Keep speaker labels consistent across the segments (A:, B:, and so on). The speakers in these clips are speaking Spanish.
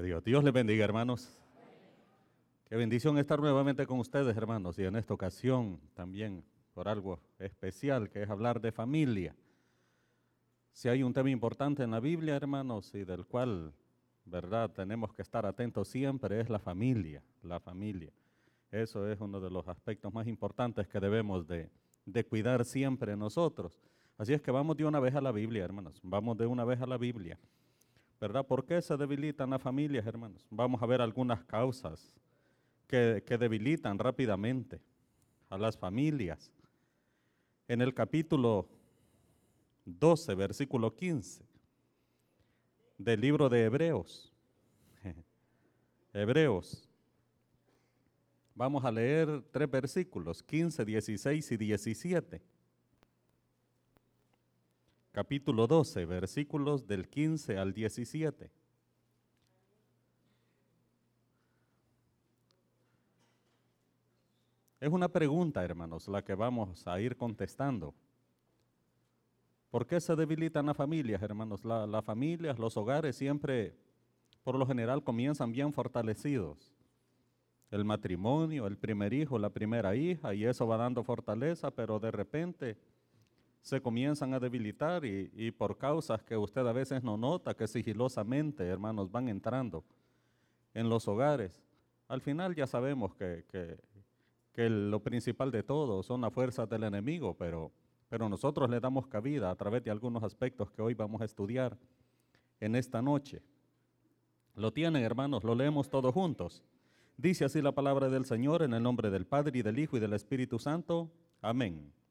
A: Dios. Dios les bendiga, hermanos. Qué bendición estar nuevamente con ustedes, hermanos, y en esta ocasión también por algo especial, que es hablar de familia. Si hay un tema importante en la Biblia, hermanos, y del cual, verdad, tenemos que estar atentos siempre, es la familia, la familia. Eso es uno de los aspectos más importantes que debemos de, de cuidar siempre nosotros. Así es que vamos de una vez a la Biblia, hermanos. Vamos de una vez a la Biblia. ¿Verdad? ¿Por qué se debilitan las familias, hermanos? Vamos a ver algunas causas que, debilitan rápidamente a las familias. En el capítulo 12, versículo 15 del libro de Hebreos. Hebreos. Vamos a leer tres versículos, 15, 16 y 17 capítulo 12, versículos del 15 al 17. Es una pregunta, hermanos, la que vamos a ir contestando. ¿Por qué se debilitan las familias, hermanos? las familias, los hogares siempre, por lo general, comienzan bien fortalecidos. El matrimonio, el primer hijo, la primera hija, y eso va dando fortaleza, pero de repente se comienzan a debilitar y, por causas que usted a veces no nota, que sigilosamente, hermanos, van entrando en los hogares. Al final ya sabemos que, que, lo principal de todo son las fuerzas del enemigo, pero, pero nosotros le damos cabida a través de algunos aspectos que hoy vamos a estudiar en esta noche. Lo tienen, hermanos, lo leemos todos juntos. Dice así la palabra del Señor en el nombre del Padre y del Hijo y del Espíritu Santo. Amén.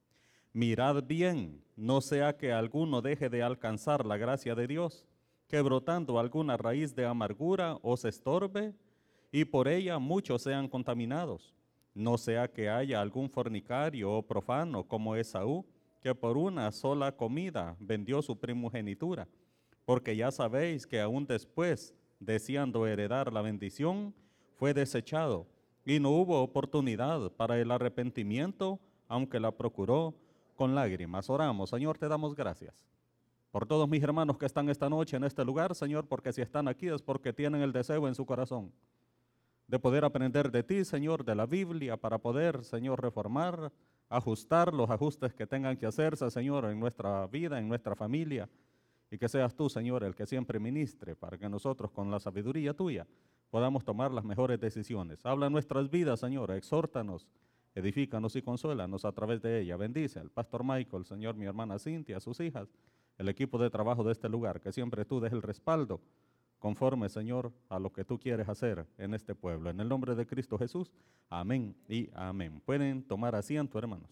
A: Mirad bien, no sea que alguno deje de alcanzar la gracia de Dios, que brotando alguna raíz de amargura os estorbe y por ella muchos sean contaminados. No sea que haya algún fornicario o profano como Esaú, que por una sola comida vendió su primogenitura, porque ya sabéis que aún después, deseando heredar la bendición, fue desechado y no hubo oportunidad para el arrepentimiento, aunque la procuró con lágrimas. Oramos, Señor, te damos gracias por todos mis hermanos que están esta noche en este lugar, Señor, porque si están aquí es porque tienen el deseo en su corazón de poder aprender de ti, Señor, de la Biblia, para poder, Señor, reformar, ajustar los ajustes que tengan que hacerse, Señor, en nuestra vida, en nuestra familia, y que seas tú, Señor, el que siempre ministre, para que nosotros, con la sabiduría tuya, podamos tomar las mejores decisiones. Habla nuestras vidas, Señor, exhórtanos edifícanos y consuélanos a través de ella. Bendice al pastor Michael, Señor, mi hermana Cintia, sus hijas, el equipo de trabajo de este lugar, que siempre tú des el respaldo conforme, Señor, a lo que tú quieres hacer en este pueblo. En el nombre de Cristo Jesús, amén y amén. Pueden tomar asiento, hermanos.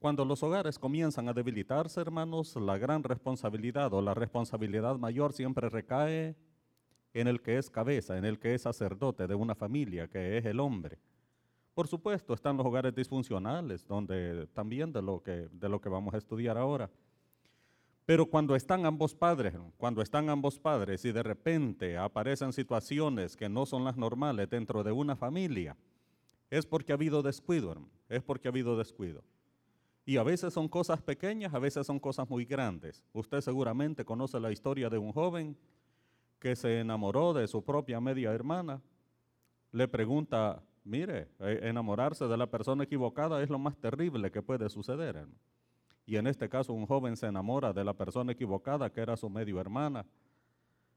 A: Cuando los hogares comienzan a debilitarse, hermanos, la gran responsabilidad o la responsabilidad mayor siempre recae en el que es cabeza, en el que es sacerdote de una familia, que es el hombre. Por supuesto, están los hogares disfuncionales, donde también de lo que, de lo que vamos a estudiar ahora. Pero cuando están ambos padres, cuando están ambos padres y de repente aparecen situaciones que no son las normales dentro de una familia, es porque ha habido descuido, es porque ha habido descuido. Y a veces son cosas pequeñas, a veces son cosas muy grandes. Usted seguramente conoce la historia de un joven que se enamoró de su propia media hermana, le pregunta, mire, eh, enamorarse de la persona equivocada es lo más terrible que puede suceder. Y en este caso un joven se enamora de la persona equivocada, que era su medio hermana.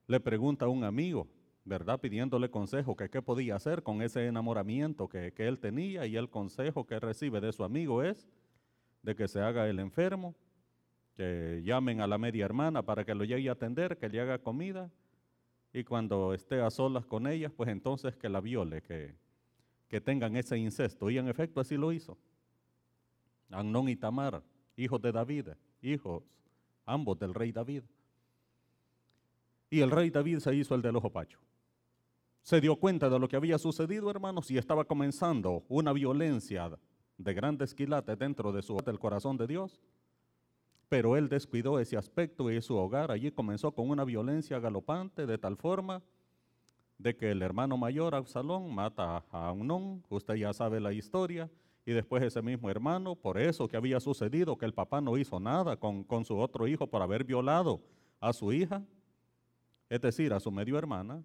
A: Le pregunta a un amigo, ¿verdad? Pidiéndole consejo que qué podía hacer con ese enamoramiento que, que él tenía y el consejo que recibe de su amigo es de que se haga el enfermo, que llamen a la media hermana para que lo llegue a atender, que le haga comida y cuando esté a solas con ellas, pues entonces que la viole, que, que tengan ese incesto. Y en efecto así lo hizo. Amnón y Tamar, hijos de David, hijos ambos del rey David. Y el rey David se hizo el del ojo pacho. Se dio cuenta de lo que había sucedido, hermanos, y estaba comenzando una violencia de grandes quilates dentro de su del corazón de Dios pero él descuidó ese aspecto y su hogar. Allí comenzó con una violencia galopante de tal forma de que el hermano mayor Absalón mata a Amnón, usted ya sabe la historia, y después ese mismo hermano, por eso que había sucedido, que el papá no hizo nada con, con su otro hijo por haber violado a su hija, es decir, a su medio hermana,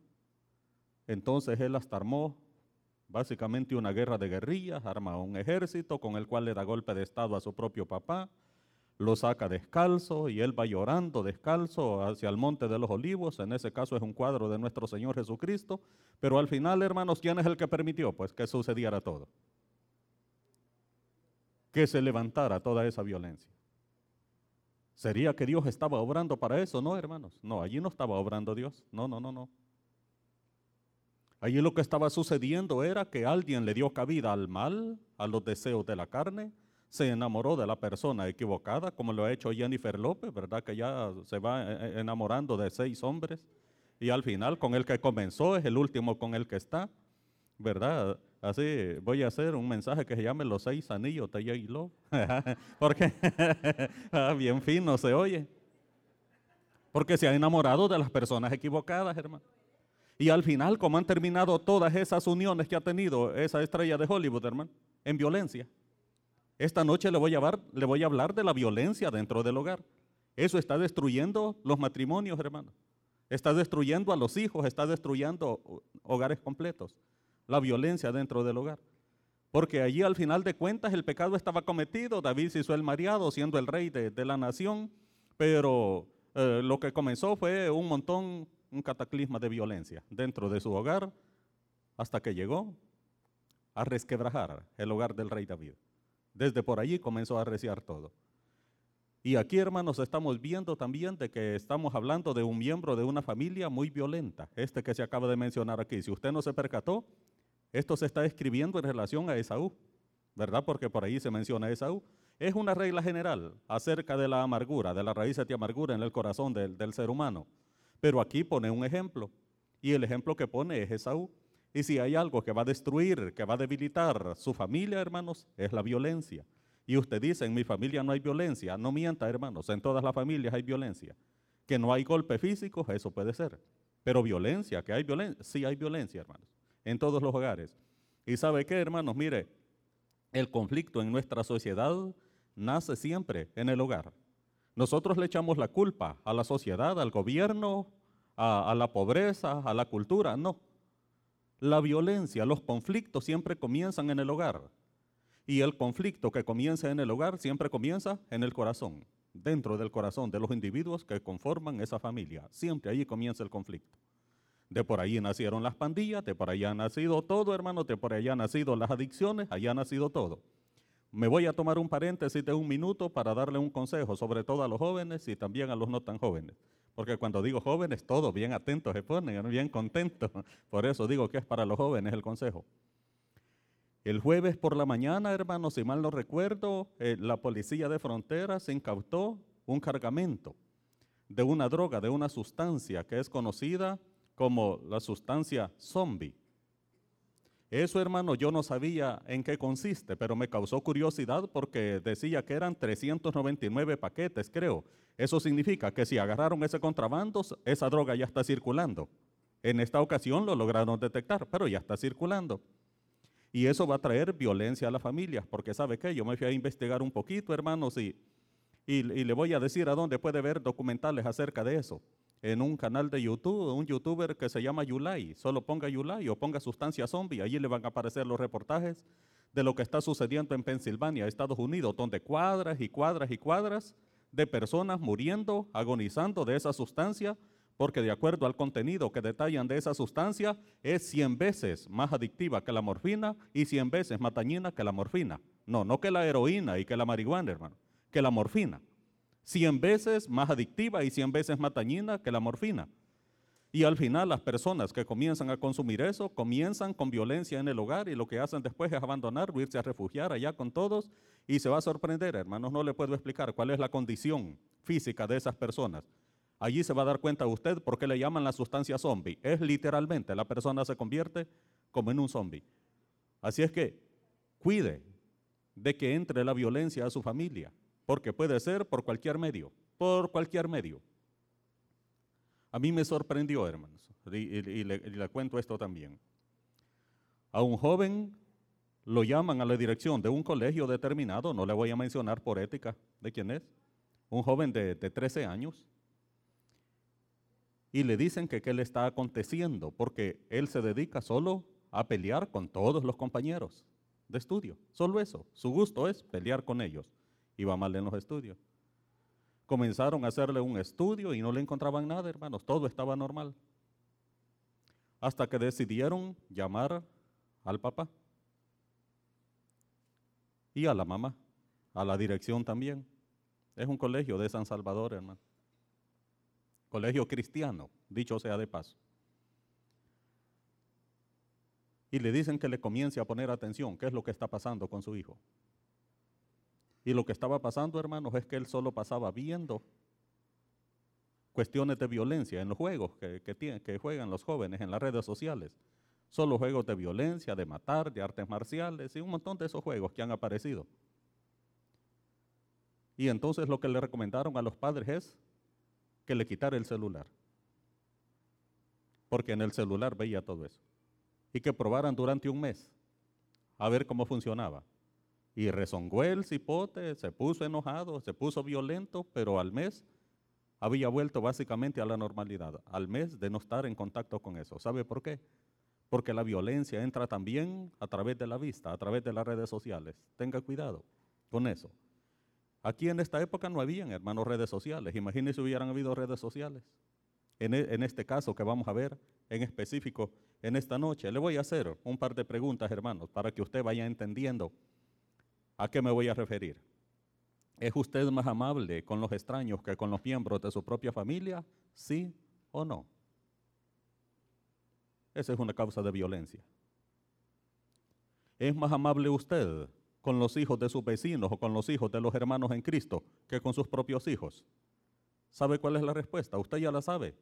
A: entonces él hasta armó básicamente una guerra de guerrillas, arma un ejército con el cual le da golpe de estado a su propio papá, lo saca descalzo y él va llorando descalzo hacia el monte de los olivos, en ese caso es un cuadro de nuestro Señor Jesucristo, pero al final, hermanos, ¿quién es el que permitió? Pues que sucediera todo. Que se levantara toda esa violencia. ¿Sería que Dios estaba obrando para eso? No, hermanos. No, allí no estaba obrando Dios. No, no, no, no. Allí lo que estaba sucediendo era que alguien le dio cabida al mal, a los deseos de la carne, se enamoró de la persona equivocada, como lo ha hecho Jennifer López, ¿verdad? Que ya se va eh, eh, enamorando de seis hombres y al final con el que comenzó es el último con el que está, ¿verdad? Así voy a hacer un mensaje que se llame Los seis anillos de. Porque ah, bien fino se oye. Porque se ha enamorado de las personas equivocadas, hermano. Y al final, como han terminado todas esas uniones que ha tenido esa estrella de Hollywood, hermano, en violencia. Esta noche le voy, a hablar, le voy a hablar de la violencia dentro del hogar. Eso está destruyendo los matrimonios, hermano. Está destruyendo a los hijos, está destruyendo hogares completos. La violencia dentro del hogar. Porque allí al final de cuentas el pecado estaba cometido, David se hizo el mariado siendo el rey de, la nación, pero eh, lo que comenzó fue un montón, un cataclisma de violencia dentro de su hogar, hasta que llegó a resquebrajar el hogar del rey David. Desde por allí comenzó a arreciar todo. Y aquí, hermanos, estamos viendo también de que estamos hablando de un miembro de una familia muy violenta, este que se acaba de mencionar aquí. Si usted no se percató, esto se está escribiendo en relación a Esaú, ¿verdad? Porque por ahí se menciona Esaú. Es una regla general acerca de la amargura, de la raíz de amargura en el corazón del, del ser humano. Pero aquí pone un ejemplo, y el ejemplo que pone es Esaú. Y si hay algo que va a destruir, que va a debilitar su familia, hermanos, es la violencia. Y usted dice, en mi familia no hay violencia. No mienta, hermanos, en todas las familias hay violencia. Que no hay golpe físico, eso puede ser. Pero violencia, que hay violencia, sí hay violencia, hermanos, en todos los hogares. Y sabe qué, hermanos, mire, el conflicto en nuestra sociedad nace siempre en el hogar. Nosotros le echamos la culpa a la sociedad, al gobierno, a la pobreza, a la cultura. No, la violencia, los conflictos siempre comienzan en el hogar. Y el conflicto que comienza en el hogar siempre comienza en el corazón, dentro del corazón de los individuos que conforman esa familia. Siempre ahí comienza el conflicto. De por ahí nacieron las pandillas, de por ahí ha nacido todo, hermano, de por ahí han nacido las adicciones, allá ha nacido todo. Me voy a tomar un paréntesis de un minuto para darle un consejo, sobre todo a los jóvenes y también a los no tan jóvenes. Porque cuando digo jóvenes, todos bien atentos se ponen, bien contentos. Por eso digo que es para los jóvenes el consejo. El jueves por la mañana, hermanos, si mal no recuerdo, eh, la policía de fronteras incautó un cargamento de una droga, de una sustancia que es conocida como la sustancia zombie. Eso, hermano, yo no sabía en qué consiste, pero me causó curiosidad porque decía que eran 399 paquetes, creo. Eso significa que si agarraron ese contrabando, esa droga ya está circulando. En esta ocasión lo lograron detectar, pero ya está circulando. Y eso va a traer violencia a la familia, porque ¿sabe qué? Yo me fui a investigar un poquito, hermanos, y, y, y le voy a decir a dónde puede ver documentales acerca de eso en un canal de YouTube, un youtuber que se llama Yulai. Solo ponga Yulai o ponga Sustancia Zombie, allí le van a aparecer los reportajes de lo que está sucediendo en Pensilvania, Estados Unidos, donde cuadras y cuadras y cuadras de personas muriendo, agonizando de esa sustancia, porque de acuerdo al contenido que detallan de esa sustancia, es 100 veces más adictiva que la morfina y 100 veces más dañina que la morfina. No, no que la heroína y que la marihuana, hermano, que la morfina. 100 veces más adictiva y 100 veces más dañina que la morfina. Y al final las personas que comienzan a consumir eso comienzan con violencia en el hogar y lo que hacen después es abandonar, irse a refugiar allá con todos y se va a sorprender, hermanos, no le puedo explicar cuál es la condición física de esas personas. Allí se va a dar cuenta usted por qué le llaman la sustancia zombie. Es literalmente, la persona se convierte como en un zombie. Así es que cuide de que entre la violencia a su familia porque puede ser por cualquier medio, por cualquier medio. A mí me sorprendió, hermanos, y, le, cuento esto también. A un joven lo llaman a la dirección de un colegio determinado, no le voy a mencionar por ética de quién es, un joven de, de 13 años, y le dicen que qué le está aconteciendo, porque él se dedica solo a pelear con todos los compañeros de estudio, solo eso, su gusto es pelear con ellos, va mal en los estudios. Comenzaron a hacerle un estudio y no le encontraban nada, hermanos, todo estaba normal. Hasta que decidieron llamar al papá y a la mamá, a la dirección también. Es un colegio de San Salvador, hermano. Colegio cristiano, dicho sea de paso. Y le dicen que le comience a poner atención, qué es lo que está pasando con su hijo. Y lo que estaba pasando, hermanos, es que él solo pasaba viendo cuestiones de violencia en los juegos que, que juegan los jóvenes en las redes sociales. Solo juegos de violencia, de matar, de artes marciales y un montón de esos juegos que han aparecido. Y entonces lo que le recomendaron a los padres es que le quitara el celular. Porque en el celular veía todo eso. Y que probaran durante un mes a ver cómo funcionaba. Y rezongó el cipote, se puso enojado, se puso violento, pero al mes había vuelto básicamente a la normalidad, al mes de no estar en contacto con eso. ¿Sabe por qué? Porque la violencia entra también a través de la vista, a través de las redes sociales. Tenga cuidado con eso. Aquí en esta época no habían, hermanos, redes sociales. Imagínense si hubieran habido redes sociales. En, e, en, este caso que vamos a ver en específico en esta noche, le voy a hacer un par de preguntas, hermanos, para que usted vaya entendiendo ¿A qué me voy a referir? ¿Es usted más amable con los extraños que con los miembros de su propia familia? ¿Sí o no? Esa es una causa de violencia. ¿Es más amable usted con los hijos de sus vecinos o con los hijos de los hermanos en Cristo que con sus propios hijos? ¿Sabe cuál es la respuesta? Usted ya la sabe,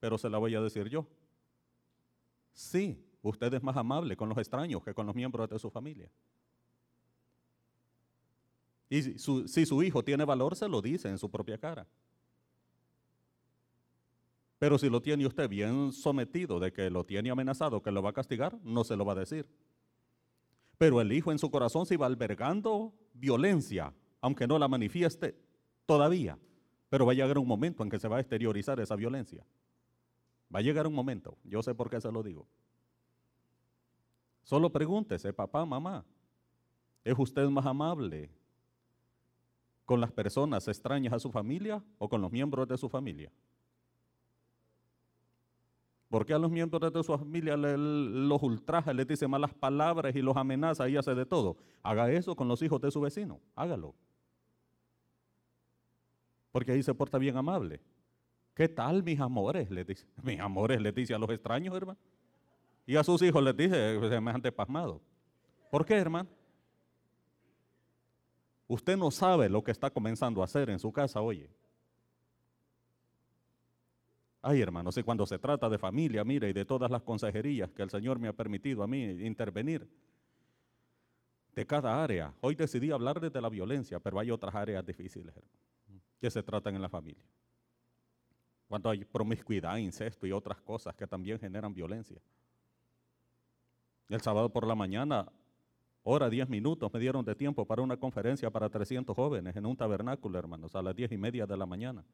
A: pero se la voy a decir yo. Sí, usted es más amable con los extraños que con los miembros de su familia. Y si su hijo tiene valor, se lo dice en su propia cara. Pero si lo tiene usted bien sometido de que lo tiene amenazado, que lo va a castigar, no se lo va a decir. Pero el hijo en su corazón se va albergando violencia, aunque no la manifieste todavía. Pero va a llegar un momento en que se va a exteriorizar esa violencia. Va a llegar un momento, yo sé por qué se lo digo. Solo pregúntese, papá, mamá, ¿es usted más amable con las personas extrañas a su familia o con los miembros de su familia? ¿Por qué a los miembros de su familia los ultraja, les dice malas palabras y los amenaza y hace de todo? Haga eso con los hijos de su vecino, hágalo. Porque ahí se porta bien amable. ¿Qué tal, mis amores? Le dice. Mis amores le dice a los extraños, hermano. Y a sus hijos les dice semejante pasmado. ¿Por qué, hermano? Usted no sabe lo que está comenzando a hacer en su casa, oye. Ay, hermanos, y cuando se trata de familia, mire, y de todas las consejerías que el Señor me ha permitido a mí intervenir, de cada área. Hoy decidí hablar de la violencia, pero hay otras áreas difíciles que se tratan en la familia. Cuando hay promiscuidad, incesto y otras cosas que también generan violencia. El sábado por la mañana hora, diez minutos me dieron de tiempo para una conferencia para 300 jóvenes en un tabernáculo, hermanos, a las diez y media de la mañana.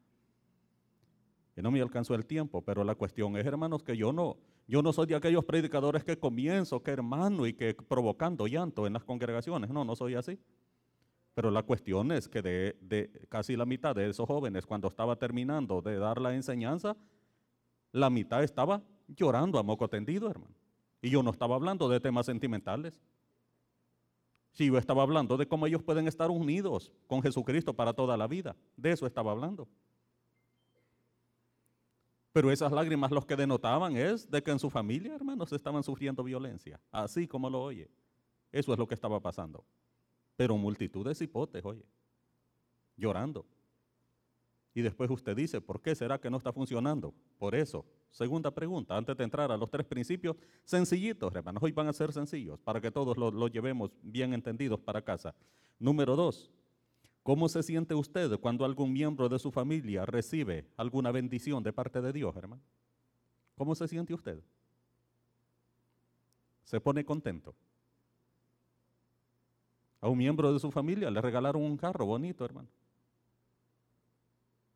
A: Y no me alcanzó el tiempo, pero la cuestión es, hermanos, que yo no, yo no soy de aquellos predicadores que comienzo, que hermano, y que provocando llanto en las congregaciones. No, no soy así. Pero la cuestión es que de, de casi la mitad de esos jóvenes, cuando estaba terminando de dar la enseñanza, la mitad estaba llorando a moco tendido, hermano. Y yo no estaba hablando de temas sentimentales. Si yo estaba hablando de cómo ellos pueden estar unidos con Jesucristo para toda la vida. De eso estaba hablando. Pero esas lágrimas los que denotaban es de que en su familia, hermanos, estaban sufriendo violencia. Así como lo oye. Eso es lo que estaba pasando. Pero multitudes de hipotes, oye. Llorando. Y después usted dice, ¿por qué será que no está funcionando? Por eso. Segunda pregunta, antes de entrar a los tres principios, sencillitos, hermanos, hoy van a ser sencillos para que todos los lo llevemos bien entendidos para casa. Número dos, ¿cómo se siente usted cuando algún miembro de su familia recibe alguna bendición de parte de Dios, hermano? ¿Cómo se siente usted? ¿Se pone contento? A un miembro de su familia le regalaron un carro bonito, hermano.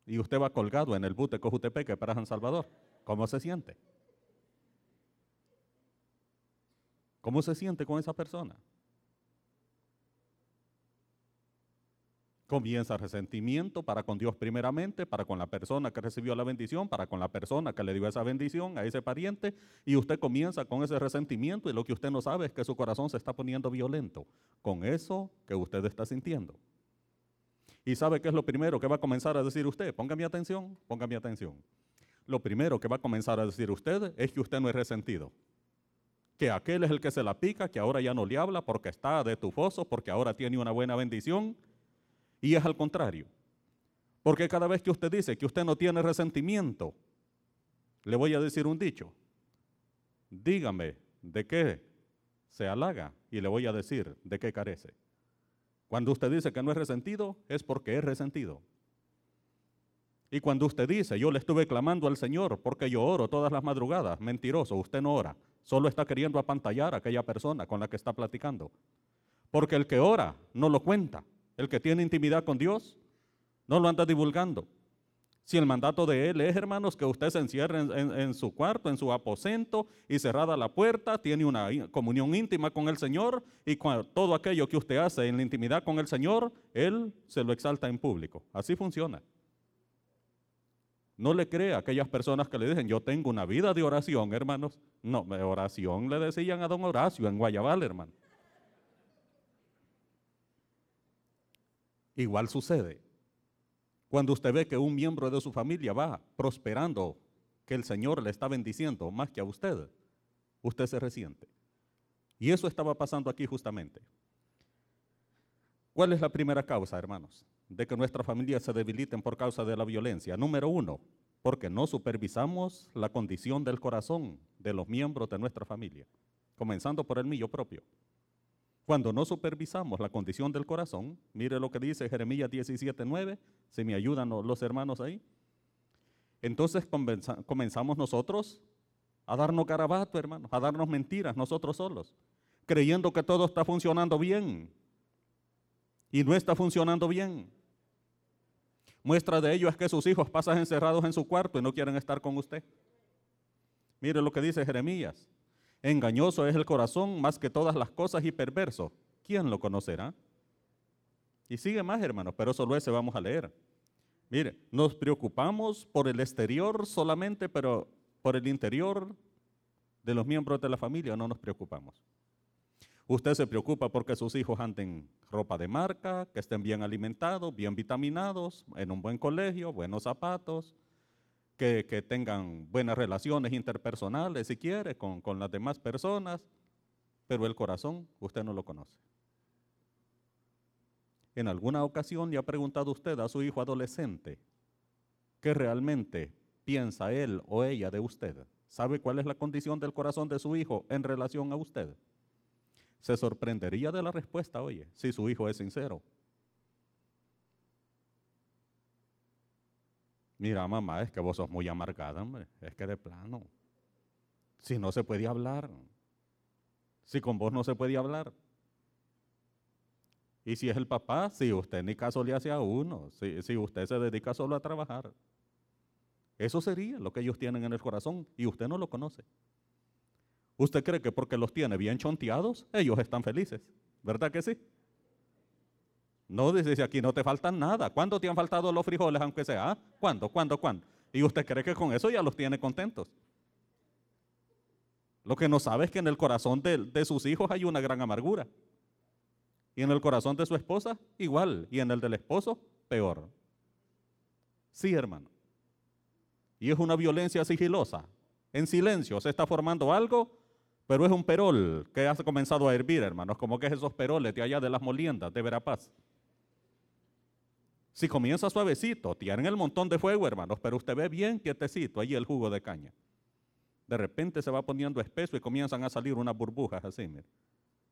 A: Y usted va colgado en el bute Cojutepeque para San Salvador. ¿Cómo se siente? ¿Cómo se siente con esa persona? Comienza resentimiento para con Dios primeramente, para con la persona que recibió la bendición, para con la persona que le dio esa bendición a ese pariente, y usted comienza con ese resentimiento y lo que usted no sabe es que su corazón se está poniendo violento con eso que usted está sintiendo. ¿Y sabe qué es lo primero que va a comenzar a decir usted? Póngame atención, póngame atención. Lo primero que va a comenzar a decir usted es que usted no es resentido. Que aquel es el que se la pica, que ahora ya no le habla porque está de tufoso, porque ahora tiene una buena bendición y es al contrario. Porque cada vez que usted dice que usted no tiene resentimiento, le voy a decir un dicho. Dígame de qué se halaga y le voy a decir de qué carece. Cuando usted dice que no es resentido, es porque es resentido. Y cuando usted dice, yo le estuve clamando al Señor porque yo oro todas las madrugadas, mentiroso, usted no ora, solo está queriendo apantallar a aquella persona con la que está platicando. Porque el que ora no lo cuenta. El que tiene intimidad con Dios no lo anda divulgando. Si el mandato de Él es, hermanos, que usted se encierre en, su cuarto, en su aposento y cerrada la puerta, tiene una comunión íntima con el Señor y todo aquello que usted hace en la intimidad con el Señor, Él se lo exalta en público. Así funciona. No le crea a aquellas personas que le dicen, yo tengo una vida de oración, hermanos. No, oración le decían a don Horacio en Guayabal, hermano. Igual sucede cuando usted ve que un miembro de su familia va prosperando, que el Señor le está bendiciendo más que a usted, usted se resiente. Y eso estaba pasando aquí justamente. ¿Cuál es la primera causa, hermanos, de que nuestra familia se debiliten por causa de la violencia? Número uno, porque no supervisamos la condición del corazón de los miembros de nuestra familia, comenzando por el mío propio. Cuando no supervisamos la condición del corazón, mire lo que dice Jeremías 17:9, si me ayudan los hermanos ahí. Entonces comenzamos nosotros a darnos garabato, hermanos, a darnos mentiras nosotros solos, creyendo que todo está funcionando bien. Y no está funcionando bien. Muestra de ello es que sus hijos pasan encerrados en su cuarto y no quieren estar con usted. Mire lo que dice Jeremías Engañoso es el corazón más que todas las cosas y perverso. ¿Quién lo conocerá? Y sigue más, hermanos, pero solo ese vamos a leer. Mire, nos preocupamos por el exterior solamente, pero por el interior de los miembros de la familia no nos preocupamos. Usted se preocupa porque sus hijos anden ropa de marca, que estén bien alimentados, bien vitaminados, en un buen colegio, buenos zapatos, que, tengan buenas relaciones interpersonales, si quiere, con, con las demás personas, pero el corazón usted no lo conoce. En alguna ocasión le ha preguntado usted a su hijo adolescente qué realmente piensa él o ella de usted. ¿Sabe cuál es la condición del corazón de su hijo en relación a usted? Se sorprendería de la respuesta, oye, si su hijo es sincero. Mira, mamá, es que vos sos muy amargada, hombre. Es que de plano. Si no se puede hablar. Si con vos no se puede hablar. Y si es el papá, si usted ni caso le hace a uno, si, si usted se dedica solo a trabajar. Eso sería lo que ellos tienen en el corazón y usted no lo conoce. ¿Usted cree que porque los tiene bien chonteados, ellos están felices? ¿Verdad que sí? No dice aquí no te faltan nada. ¿Cuándo te han faltado los frijoles, aunque sea? ¿Ah? ¿Cuándo? ¿Cuándo? ¿Cuándo? Y usted cree que con eso ya los tiene contentos. Lo que no sabe es que en el corazón de, sus hijos hay una gran amargura. Y en el corazón de su esposa, igual. Y en el del esposo, peor. Sí, hermano. Y es una violencia sigilosa. En silencio se está formando algo, pero es un perol que ha comenzado a hervir, hermanos. Como que es esos peroles de allá de las moliendas de Verapaz. Si comienza suavecito, tienen el montón de fuego, hermanos, pero usted ve bien quietecito ahí el jugo de caña. De repente se va poniendo espeso y comienzan a salir unas burbujas así, mire,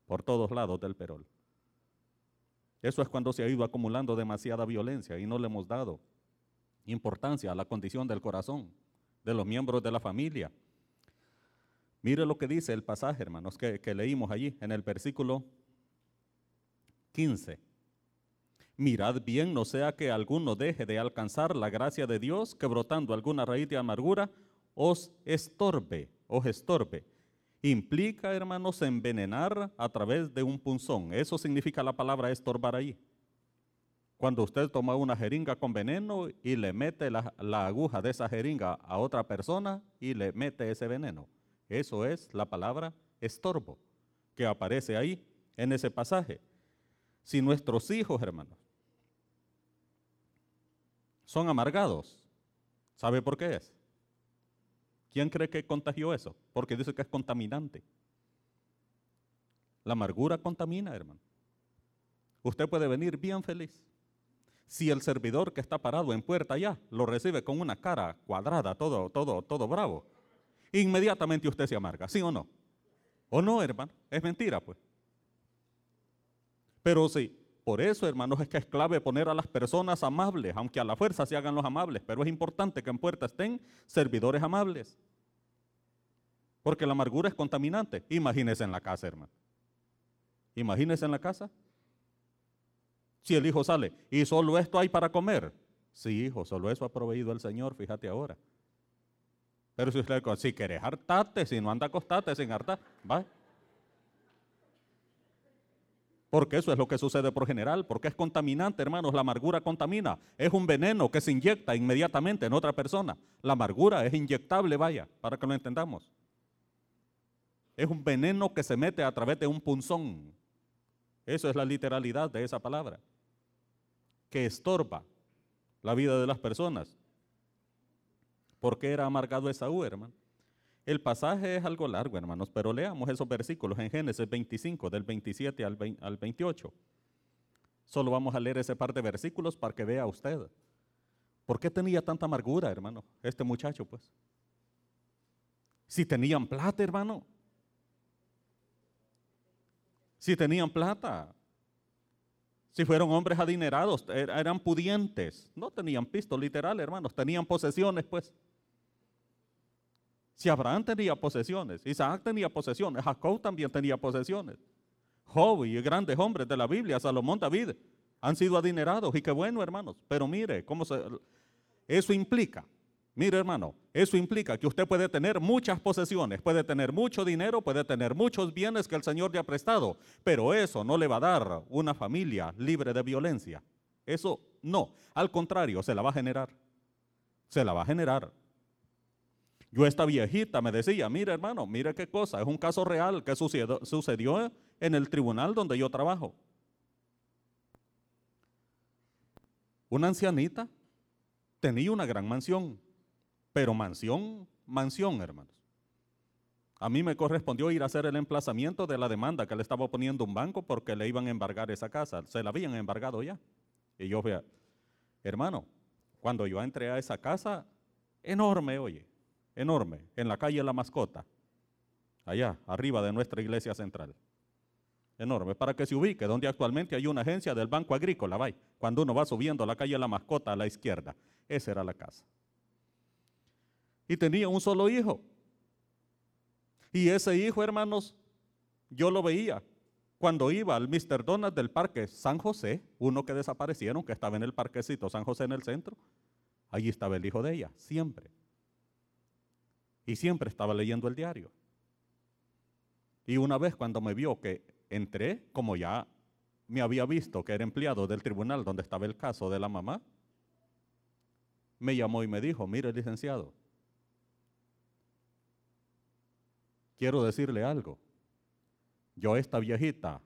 A: por todos lados del perol. Eso es cuando se ha ido acumulando demasiada violencia y no le hemos dado importancia a la condición del corazón, de los miembros de la familia. Mire lo que dice el pasaje, hermanos, que, que leímos allí en el versículo 15. Mirad bien, no sea que alguno deje de alcanzar la gracia de Dios, que brotando alguna raíz de amargura os estorbe, os estorbe. Implica, hermanos, envenenar a través de un punzón. Eso significa la palabra estorbar ahí. Cuando usted toma una jeringa con veneno y le mete la, aguja de esa jeringa a otra persona y le mete ese veneno. Eso es la palabra estorbo que aparece ahí en ese pasaje. Si nuestros hijos, hermanos, son amargados, ¿sabe por qué es? ¿Quién cree que contagió eso? Porque dice que es contaminante. La amargura contamina, hermano. Usted puede venir bien feliz. Si el servidor que está parado en puerta allá lo recibe con una cara cuadrada, todo, todo, todo bravo, inmediatamente usted se amarga, ¿sí o no? ¿O no, hermano? Es mentira, pues. Pero sí, por eso, hermanos, es que es clave poner a las personas amables, aunque a la fuerza se hagan los amables, pero es importante que en puerta estén servidores amables. Porque la amargura es contaminante. Imagínese en la casa, hermano. Imagínese en la casa. Si el hijo sale y solo esto hay para comer. Sí, hijo, solo eso ha proveído el Señor, fíjate ahora. Pero si usted, si quieres hartarte, si no anda acostate sin hartar, va porque eso es lo que sucede por general, porque es contaminante, hermanos. La amargura contamina. Es un veneno que se inyecta inmediatamente en otra persona. La amargura es inyectable, vaya, para que lo entendamos. Es un veneno que se mete a través de un punzón. Eso es la literalidad de esa palabra. Que estorba la vida de las personas. ¿Por qué era amargado Esaú, hermano? El pasaje es algo largo, hermanos, pero leamos esos versículos en Génesis 25, del 27 al, 28. Solo vamos a leer ese par de versículos para que vea usted. ¿Por qué tenía tanta amargura, hermano, este muchacho, pues? Si tenían plata, hermano. Si tenían plata. Si fueron hombres adinerados, er, eran pudientes. No tenían pisto, literal, hermanos. Tenían posesiones, pues. Si Abraham tenía posesiones, Isaac tenía posesiones, Jacob también tenía posesiones. Job y grandes hombres de la Biblia, Salomón, David, han sido adinerados y qué bueno, hermanos. Pero mire, cómo se, eso implica, mire hermano, eso implica que usted puede tener muchas posesiones, puede tener mucho dinero, puede tener muchos bienes que el Señor le ha prestado, pero eso no le va a dar una familia libre de violencia. Eso no, al contrario, se la va a generar. Se la va a generar. Yo esta viejita me decía, mire hermano, mire qué cosa, es un caso real que sucedió, en el tribunal donde yo trabajo. Una ancianita tenía una gran mansión, pero mansión, mansión, hermanos. A mí me correspondió ir a hacer el emplazamiento de la demanda que le estaba poniendo un banco porque le iban a embargar esa casa. Se la habían embargado ya. Y yo, hermano, cuando yo entré a esa casa, enorme, oye, enorme en la calle La Mascota, allá arriba de nuestra iglesia central. Enorme, para que se ubique, donde actualmente hay una agencia del Banco Agrícola, ¿vai? cuando uno va subiendo la calle La Mascota a la izquierda. Esa era la casa. Y tenía un solo hijo. Y ese hijo, hermanos, yo lo veía cuando iba al Mr. Donald del Parque San José, uno que desaparecieron, que estaba en el parquecito San José en el centro. Allí estaba el hijo de ella, siempre. Y siempre estaba leyendo el diario. Y una vez cuando me vio que entré, como ya me había visto que era empleado del tribunal donde estaba el caso de la mamá, me llamó y me dijo, mire licenciado, quiero decirle algo. Yo esta viejita,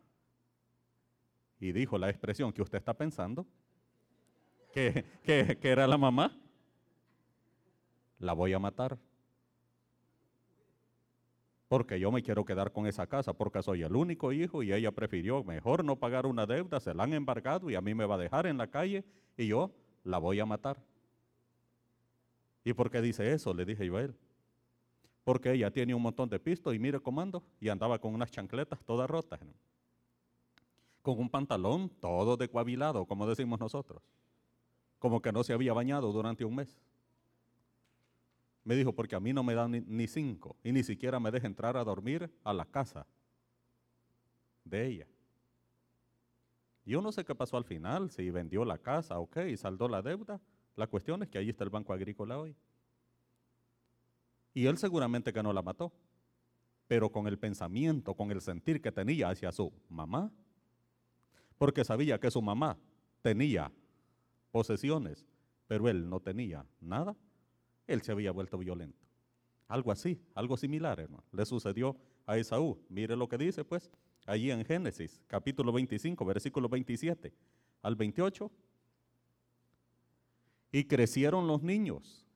A: y dijo la expresión que usted está pensando, que, que era la mamá, la voy a matar porque yo me quiero quedar con esa casa porque soy el único hijo y ella prefirió mejor no pagar una deuda, se la han embargado y a mí me va a dejar en la calle y yo la voy a matar. ¿Y por qué dice eso? Le dije yo a él. Porque ella tiene un montón de pistos y mire comando y andaba con unas chancletas todas rotas. Con un pantalón todo decuavilado, como decimos nosotros. Como que no se había bañado durante un mes. Me dijo, porque a mí no me dan ni, cinco y ni siquiera me deja entrar a dormir a la casa de ella. Yo no sé qué pasó al final, si vendió la casa, ok, y saldó la deuda. La cuestión es que ahí está el Banco Agrícola hoy. Y él seguramente que no la mató, pero con el pensamiento, con el sentir que tenía hacia su mamá, porque sabía que su mamá tenía posesiones, pero él no tenía nada, él se había vuelto violento. Algo así, algo similar, hermano, le sucedió a Esaú. Mire lo que dice, pues, allí en Génesis, capítulo 25, versículo 27 al 28. Y crecieron los niños,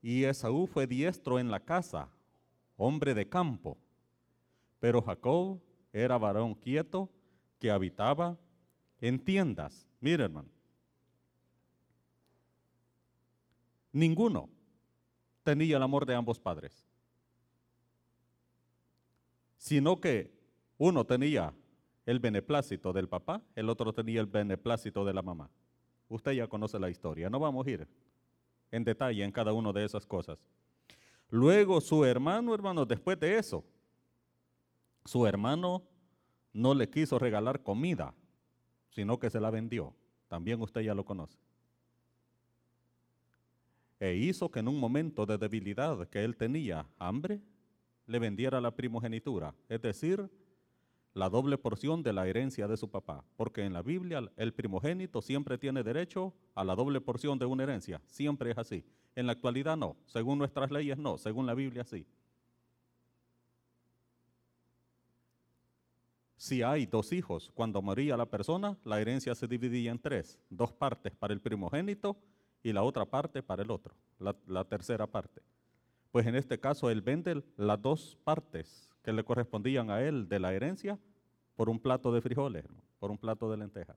A: y Esaú fue diestro en la casa, hombre de campo. Pero Jacob era varón quieto que habitaba en tiendas. Mire, hermano. Ninguno tenía el amor de ambos padres, sino que uno tenía el beneplácito del papá, el otro tenía el beneplácito de la mamá. Usted ya conoce la historia, no vamos a ir en detalle en cada una de esas cosas. Luego su hermano, hermano, después de eso, su hermano no le quiso regalar comida, sino que se la vendió. También usted ya lo conoce. E hizo que en un momento de debilidad que él tenía hambre, le vendiera la primogenitura, es decir, la doble porción de la herencia de su papá, porque en la Biblia el primogénito siempre tiene derecho a la doble porción de una herencia, siempre es así. En la actualidad no, según nuestras leyes no, según la Biblia sí. Si hay dos hijos, cuando moría la persona, la herencia se dividía en tres, dos partes para el primogénito y la otra parte para el otro, la, tercera parte. Pues en este caso él vende las dos partes que le correspondían a él de la herencia por un plato de frijoles, por un plato de lentejas.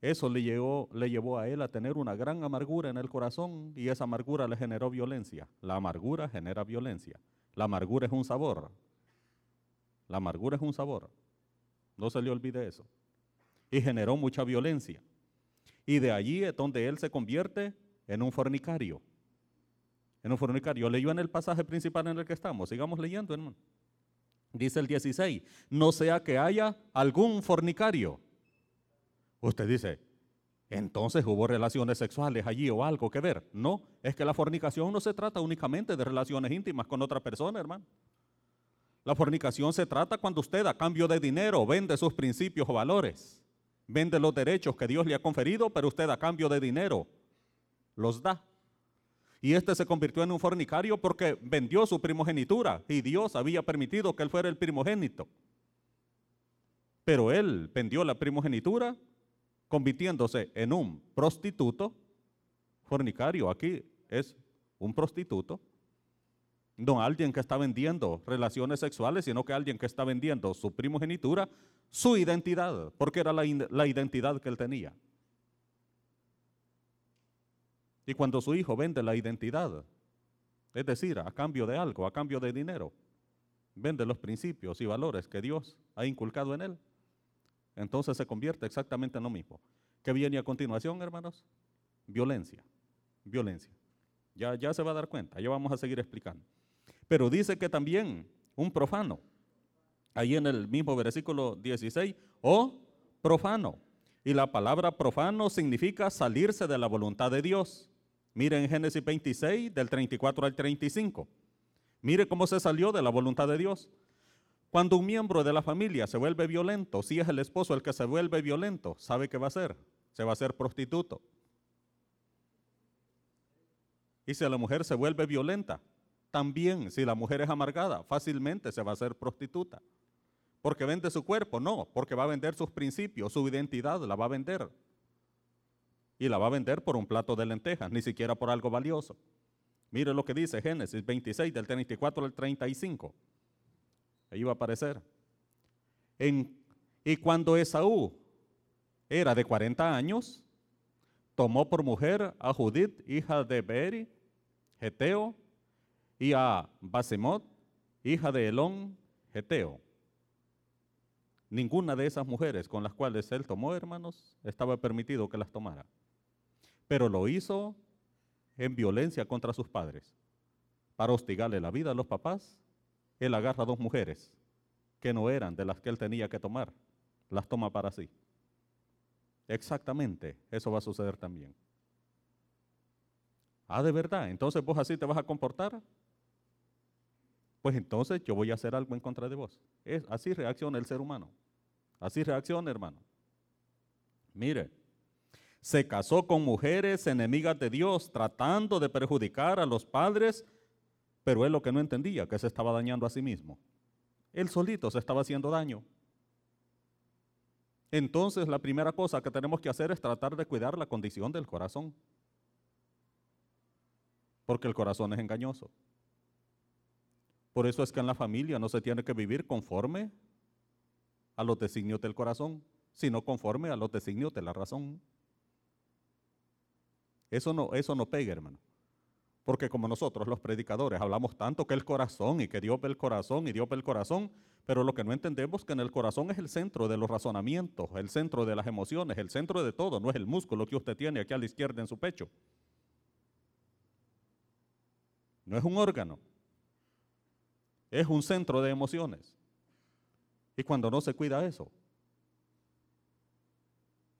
A: Eso le, le llevó a él a tener una gran amargura en el corazón y esa amargura le generó violencia. La amargura genera violencia. La amargura es un sabor. La amargura es un sabor. No se le olvide eso. Y generó mucha violencia. Y de allí es donde él se convierte en un fornicario en un fornicario. Leyó en el pasaje principal en el que estamos. Sigamos leyendo, hermano. Dice el 16, no sea que haya algún fornicario. Usted dice, entonces hubo relaciones sexuales allí o algo que ver. No, es que la fornicación no se trata únicamente de relaciones íntimas con otra persona, hermano. La fornicación se trata cuando usted a cambio de dinero vende sus principios o valores, vende los derechos que Dios le ha conferido, pero usted a cambio de dinero los da. Y este se convirtió en un fornicario porque vendió su primogenitura y Dios había permitido que él fuera el primogénito. Pero él vendió la primogenitura convirtiéndose en un prostituto. Fornicario aquí es un prostituto. No alguien que está vendiendo relaciones sexuales, sino que alguien que está vendiendo su primogenitura, su identidad, porque era la, la identidad que él tenía. Y cuando su hijo vende la identidad, es decir, a cambio de algo, a cambio de dinero, vende los principios y valores que Dios ha inculcado en él, entonces se convierte exactamente en lo mismo. ¿Qué viene a continuación, hermanos? Violencia, violencia. Ya, ya se va a dar cuenta, ya vamos a seguir explicando. Pero dice que también un profano, ahí en el mismo versículo 16, o profano. Y la palabra profano significa salirse de la voluntad de Dios. Mire en Génesis 26, del 34 al 35. Mire cómo se salió de la voluntad de Dios. Cuando un miembro de la familia se vuelve violento, si es el esposo el que se vuelve violento, ¿sabe qué va a hacer? Se va a hacer prostituto. Y si la mujer se vuelve violenta, también si la mujer es amargada, fácilmente se va a hacer prostituta. Porque vende su cuerpo, no, porque va a vender sus principios, su identidad la va a vender y la va a vender por un plato de lentejas, ni siquiera por algo valioso. Mire lo que dice Génesis 26 del 34 al 35. Ahí va a aparecer. y cuando Esaú era de 40 años, tomó por mujer a Judith, hija de Beri, Geteo, y a Basemot, hija de Elón, Geteo. Ninguna de esas mujeres con las cuales él tomó, hermanos, estaba permitido que las tomara pero lo hizo en violencia contra sus padres. Para hostigarle la vida a los papás, él agarra a dos mujeres que no eran de las que él tenía que tomar, las toma para sí. Exactamente, eso va a suceder también. Ah, de verdad, entonces vos así te vas a comportar. Pues entonces yo voy a hacer algo en contra de vos. Es, así reacciona el ser humano. Así reacciona, hermano. Mire, se casó con mujeres enemigas de Dios, tratando de perjudicar a los padres, pero él lo que no entendía, que se estaba dañando a sí mismo. Él solito se estaba haciendo daño. Entonces la primera cosa que tenemos que hacer es tratar de cuidar la condición del corazón. Porque el corazón es engañoso. Por eso es que en la familia no se tiene que vivir conforme a los designios del corazón, sino conforme a los designios de la razón. Eso no, eso no pega, hermano. Porque como nosotros los predicadores hablamos tanto que el corazón y que Dios ve el corazón y Dios ve el corazón, pero lo que no entendemos es que en el corazón es el centro de los razonamientos, el centro de las emociones, el centro de todo, no es el músculo que usted tiene aquí a la izquierda en su pecho. No es un órgano, es un centro de emociones. Y cuando no se cuida eso,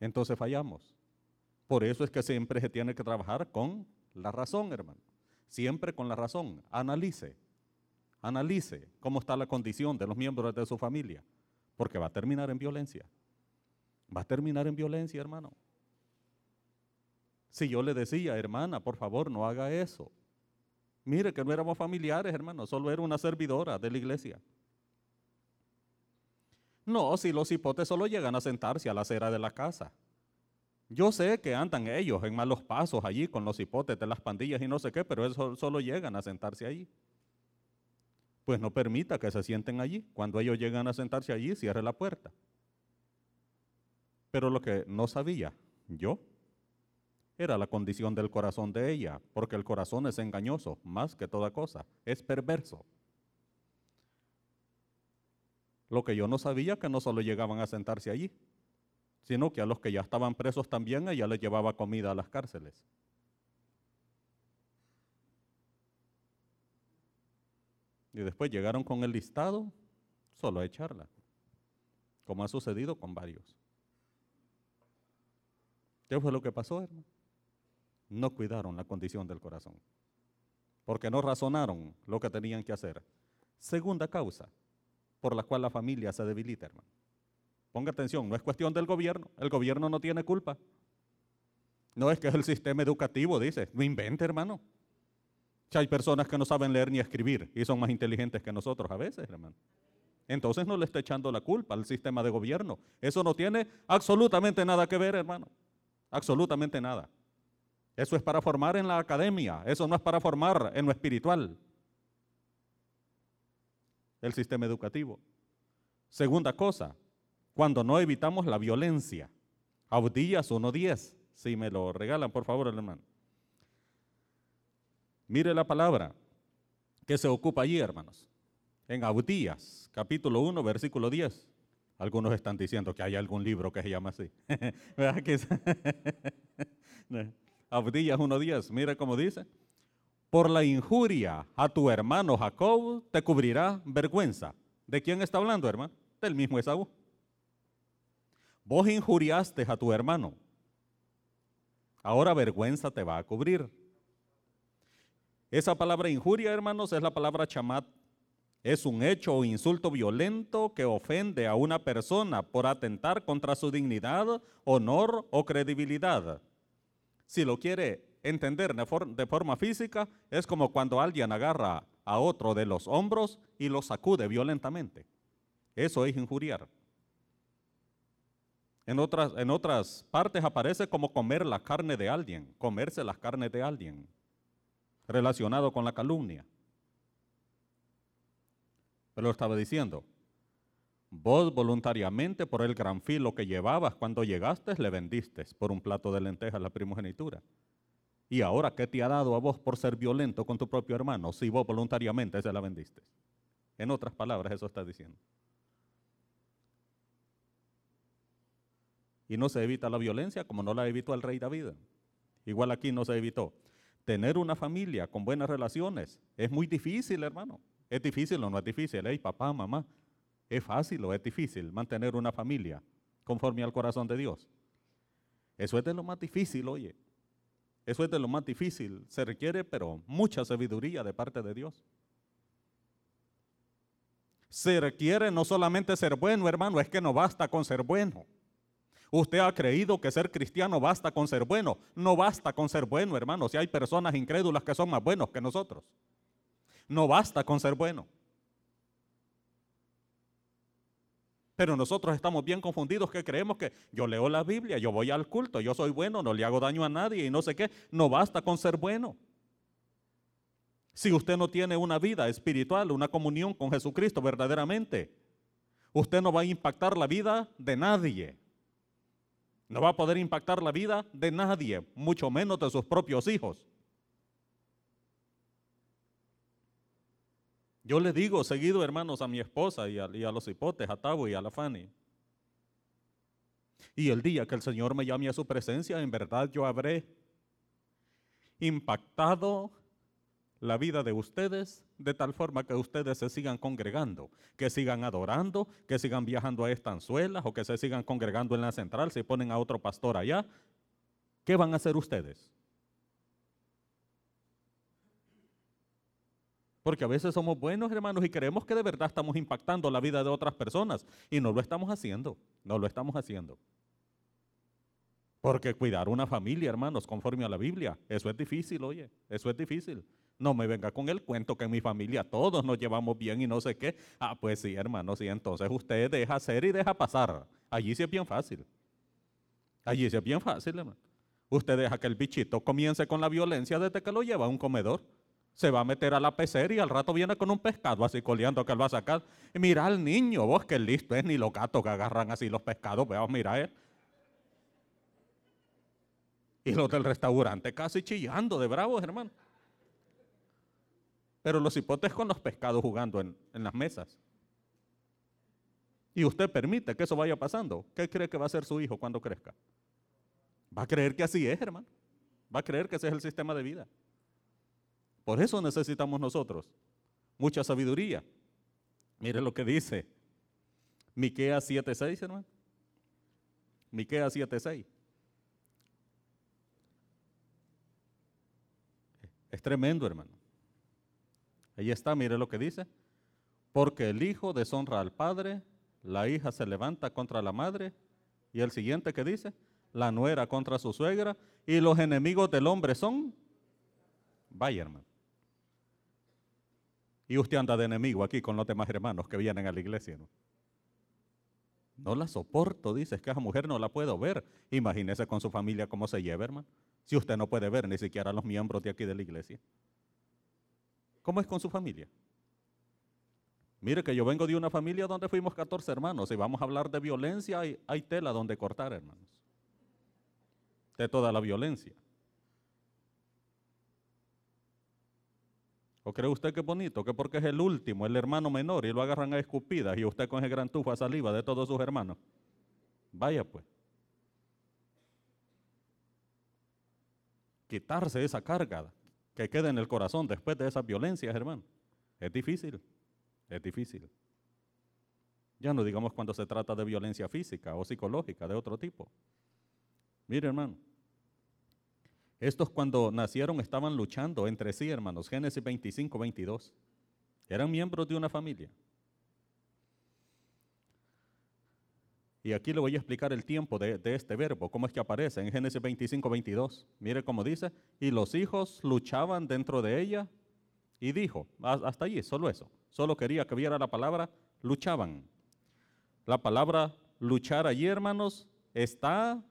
A: entonces fallamos. Por eso es que siempre se tiene que trabajar con la razón, hermano. Siempre con la razón. Analice. Analice cómo está la condición de los miembros de su familia. Porque va a terminar en violencia. Va a terminar en violencia, hermano. Si yo le decía, hermana, por favor, no haga eso. Mire que no éramos familiares, hermano, solo era una servidora de la iglesia. No, si los hipotes solo llegan a sentarse a la acera de la casa. Yo sé que andan ellos en malos pasos allí con los hipotes de las pandillas y no sé qué, pero eso solo llegan a sentarse allí. Pues no permita que se sienten allí. Cuando ellos llegan a sentarse allí, cierre la puerta. Pero lo que no sabía yo era la condición del corazón de ella, porque el corazón es engañoso, más que toda cosa, es perverso. Lo que yo no sabía que no solo llegaban a sentarse allí, sino que a los que ya estaban presos también ella les llevaba comida a las cárceles. Y después llegaron con el listado solo a echarla, como ha sucedido con varios. ¿Qué fue lo que pasó, hermano? No cuidaron la condición del corazón, porque no razonaron lo que tenían que hacer. Segunda causa por la cual la familia se debilita, hermano. Ponga atención, no es cuestión del gobierno. El gobierno no tiene culpa. No es que el sistema educativo, dice. No invente, hermano. Hay personas que no saben leer ni escribir y son más inteligentes que nosotros a veces, hermano. Entonces no le está echando la culpa al sistema de gobierno. Eso no tiene absolutamente nada que ver, hermano. Absolutamente nada. Eso es para formar en la academia. Eso no es para formar en lo espiritual. El sistema educativo. Segunda cosa, cuando no evitamos la violencia. Abdías 1.10, si me lo regalan, por favor, hermano. Mire la palabra que se ocupa allí, hermanos. En Abdías, capítulo 1, versículo 10. Algunos están diciendo que hay algún libro que se llama así. Abdías 1.10, mire cómo dice. Por la injuria a tu hermano Jacob te cubrirá vergüenza. ¿De quién está hablando, hermano? Del mismo Esaú. Vos injuriaste a tu hermano. Ahora vergüenza te va a cubrir. Esa palabra injuria, hermanos, es la palabra chamat. Es un hecho o insulto violento que ofende a una persona por atentar contra su dignidad, honor o credibilidad. Si lo quiere entender de, forma física, es como cuando alguien agarra a otro de los hombros y lo sacude violentamente. Eso es injuriar. En otras, en otras partes aparece como comer la carne de alguien, comerse las carnes de alguien, relacionado con la calumnia. Pero estaba diciendo, vos voluntariamente por el gran filo que llevabas cuando llegaste le vendiste por un plato de lentejas la primogenitura. Y ahora, ¿qué te ha dado a vos por ser violento con tu propio hermano si vos voluntariamente se la vendiste? En otras palabras, eso está diciendo. y no se evita la violencia como no la evitó el rey David. Igual aquí no se evitó. Tener una familia con buenas relaciones es muy difícil, hermano. ¿Es difícil o no es difícil? Hey, papá, mamá, ¿es fácil o es difícil mantener una familia conforme al corazón de Dios. Eso es de lo más difícil, oye. Eso es de lo más difícil. Se requiere, pero mucha sabiduría de parte de Dios. Se requiere no solamente ser bueno, hermano, es que no basta con ser bueno. Usted ha creído que ser cristiano basta con ser bueno. No basta con ser bueno, hermano. Si hay personas incrédulas que son más buenos que nosotros. No basta con ser bueno. Pero nosotros estamos bien confundidos que creemos que yo leo la Biblia, yo voy al culto, yo soy bueno, no le hago daño a nadie y no sé qué. No basta con ser bueno. Si usted no tiene una vida espiritual, una comunión con Jesucristo verdaderamente, usted no va a impactar la vida de nadie. No va a poder impactar la vida de nadie, mucho menos de sus propios hijos. Yo le digo seguido, hermanos, a mi esposa y a, los hipotes, a Tabo y a la Fanny. Y el día que el Señor me llame a su presencia, en verdad yo habré impactado la vida de ustedes de tal forma que ustedes se sigan congregando, que sigan adorando, que sigan viajando a estanzuelas o que se sigan congregando en la central, se ponen a otro pastor allá. ¿Qué van a hacer ustedes? Porque a veces somos buenos, hermanos, y creemos que de verdad estamos impactando la vida de otras personas. Y no lo estamos haciendo, no lo estamos haciendo. Porque cuidar una familia, hermanos, conforme a la Biblia, eso es difícil, oye, eso es difícil. No me venga con el cuento que en mi familia todos nos llevamos bien y no sé qué. Ah, pues sí, hermanos, y entonces usted deja hacer y deja pasar. Allí sí es bien fácil. Allí sí es bien fácil, hermano. Usted deja que el bichito comience con la violencia desde que lo lleva a un comedor se va a meter a la pecera y al rato viene con un pescado así coleando que él va a sacar. Mira al niño, vos que listo es, ni los gatos que agarran así los pescados, veamos, mira él. Y los del restaurante casi chillando de bravos, hermano. Pero los hipotes con los pescados jugando en, en las mesas. Y usted permite que eso vaya pasando. ¿Qué cree que va a hacer su hijo cuando crezca? Va a creer que así es, hermano. Va a creer que ese es el sistema de vida. Por eso necesitamos nosotros mucha sabiduría. Mire lo que dice Miqueas 7:6, hermano. Miqueas 7:6. Es tremendo, hermano. Ahí está, mire lo que dice. Porque el hijo deshonra al padre, la hija se levanta contra la madre, y el siguiente que dice, la nuera contra su suegra, y los enemigos del hombre son, vaya hermano. Y usted anda de enemigo aquí con los demás hermanos que vienen a la iglesia. ¿no? No la soporto, dice, es que esa mujer no la puedo ver. Imagínese con su familia cómo se lleva, hermano. Si usted no puede ver ni siquiera a los miembros de aquí de la iglesia. ¿Cómo es con su familia? Mire que yo vengo de una familia donde fuimos 14 hermanos y vamos a hablar de violencia, hay, hay tela donde cortar, hermanos. De toda la violencia. ¿O cree usted que es bonito? Que porque es el último, el hermano menor, y lo agarran a escupidas y usted con ese gran tufo a saliva de todos sus hermanos. Vaya pues. Quitarse esa carga que queda en el corazón después de esas violencias, hermano. Es difícil, es difícil. Ya no digamos cuando se trata de violencia física o psicológica de otro tipo. Mire, hermano, estos cuando nacieron estaban luchando entre sí, hermanos. Génesis 25, 22. Eran miembros de una familia. Y aquí le voy a explicar el tiempo de, este verbo, cómo es que aparece en Génesis 25, 22. Mire cómo dice, y los hijos luchaban dentro de ella y dijo, hasta allí, solo eso. Solo quería que viera la palabra luchaban. La palabra luchar allí, hermanos, está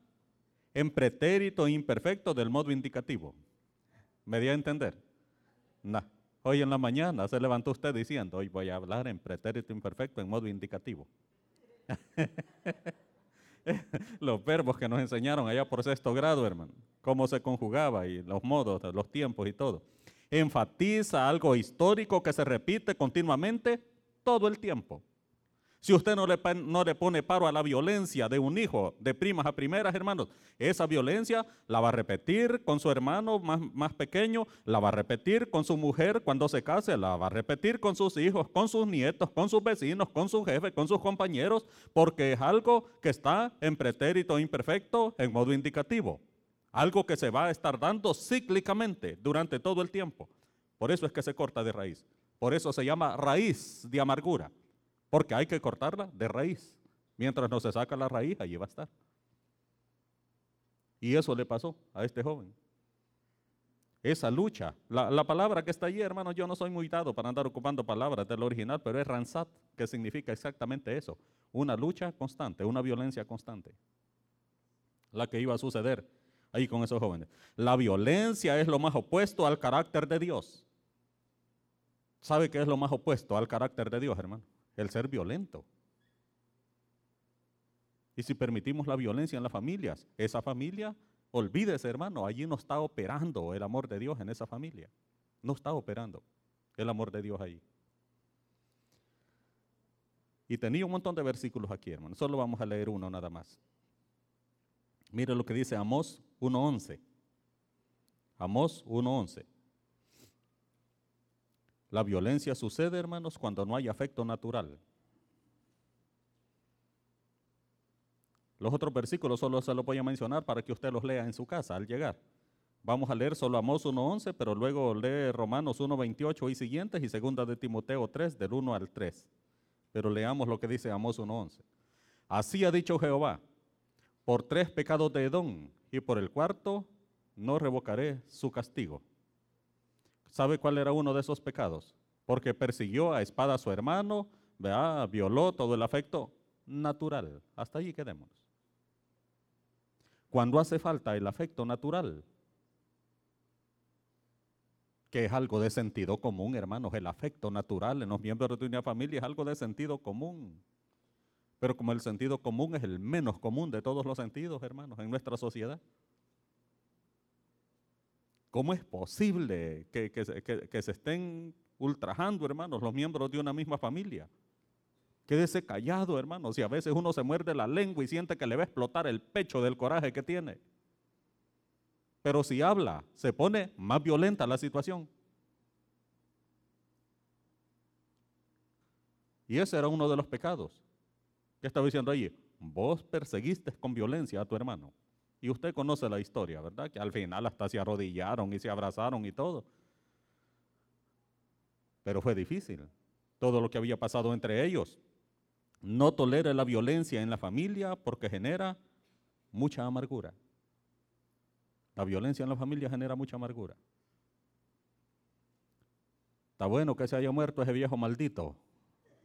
A: en pretérito imperfecto del modo indicativo. ¿Me dio a entender? No. Hoy en la mañana se levantó usted diciendo, hoy voy a hablar en pretérito imperfecto en modo indicativo. los verbos que nos enseñaron allá por sexto grado, hermano, cómo se conjugaba y los modos, los tiempos y todo. Enfatiza algo histórico que se repite continuamente todo el tiempo. Si usted no le, no le, pone paro a la violencia de un hijo de primas a primeras, hermanos, esa violencia la va a repetir con su hermano más, más, pequeño, la va a repetir con su mujer cuando se case, la va a repetir con sus hijos, con sus nietos, con sus vecinos, con su jefe, con sus compañeros, porque es algo que está en pretérito imperfecto en modo indicativo. Algo que se va a estar dando cíclicamente durante todo el tiempo. Por eso es que se corta de raíz. Por eso se llama raíz de amargura. Porque hay que cortarla de raíz. Mientras no se saca la raíz, allí va a estar. Y eso le pasó a este joven. Esa lucha, la, palabra que está allí, hermano, yo no soy muy dado para andar ocupando palabras del original, pero es ransat, que significa exactamente eso. Una lucha constante, una violencia constante. La que iba a suceder ahí con esos jóvenes. La violencia es lo más opuesto al carácter de Dios. ¿Sabe qué es lo más opuesto al carácter de Dios, hermano? El ser violento. Y si permitimos la violencia en las familias, esa familia, olvídese hermano, allí no está operando el amor de Dios en esa familia. No está operando el amor de Dios ahí. Y tenía un montón de versículos aquí, hermano. Solo vamos a leer uno nada más. Mire lo que dice Amós 1.11. Amós 1.11. La violencia sucede, hermanos, cuando no hay afecto natural. Los otros versículos solo se los voy a mencionar para que usted los lea en su casa al llegar. Vamos a leer solo Amós 1.11, pero luego lee Romanos 1.28 y siguientes y segunda de Timoteo 3, del 1 al 3. Pero leamos lo que dice Amós 1.11. Así ha dicho Jehová, por tres pecados de Edom y por el cuarto no revocaré su castigo. ¿Sabe cuál era uno de esos pecados? Porque persiguió a espada a su hermano, violó todo el afecto natural. Hasta allí quedemos. Cuando hace falta el afecto natural, que es algo de sentido común, hermanos, el afecto natural en los miembros de una familia es algo de sentido común. Pero como el sentido común es el menos común de todos los sentidos, hermanos, en nuestra sociedad, ¿Cómo es posible que, se estén ultrajando, hermanos, los miembros de una misma familia? Quédese callado, hermanos, y a veces uno se muerde la lengua y siente que le va a explotar el pecho del coraje que tiene. Pero si habla, se pone más violenta la situación. Y ese era uno de los pecados. ¿Qué estaba diciendo allí? Vos perseguiste con violencia a tu hermano. Y usted conoce la historia, ¿verdad? Que al final hasta se arrodillaron y se abrazaron y todo. Pero fue difícil. Todo lo que había pasado entre ellos. No tolere la violencia en la familia porque genera mucha amargura. La violencia en la familia genera mucha amargura. Está bueno que se haya muerto ese viejo maldito,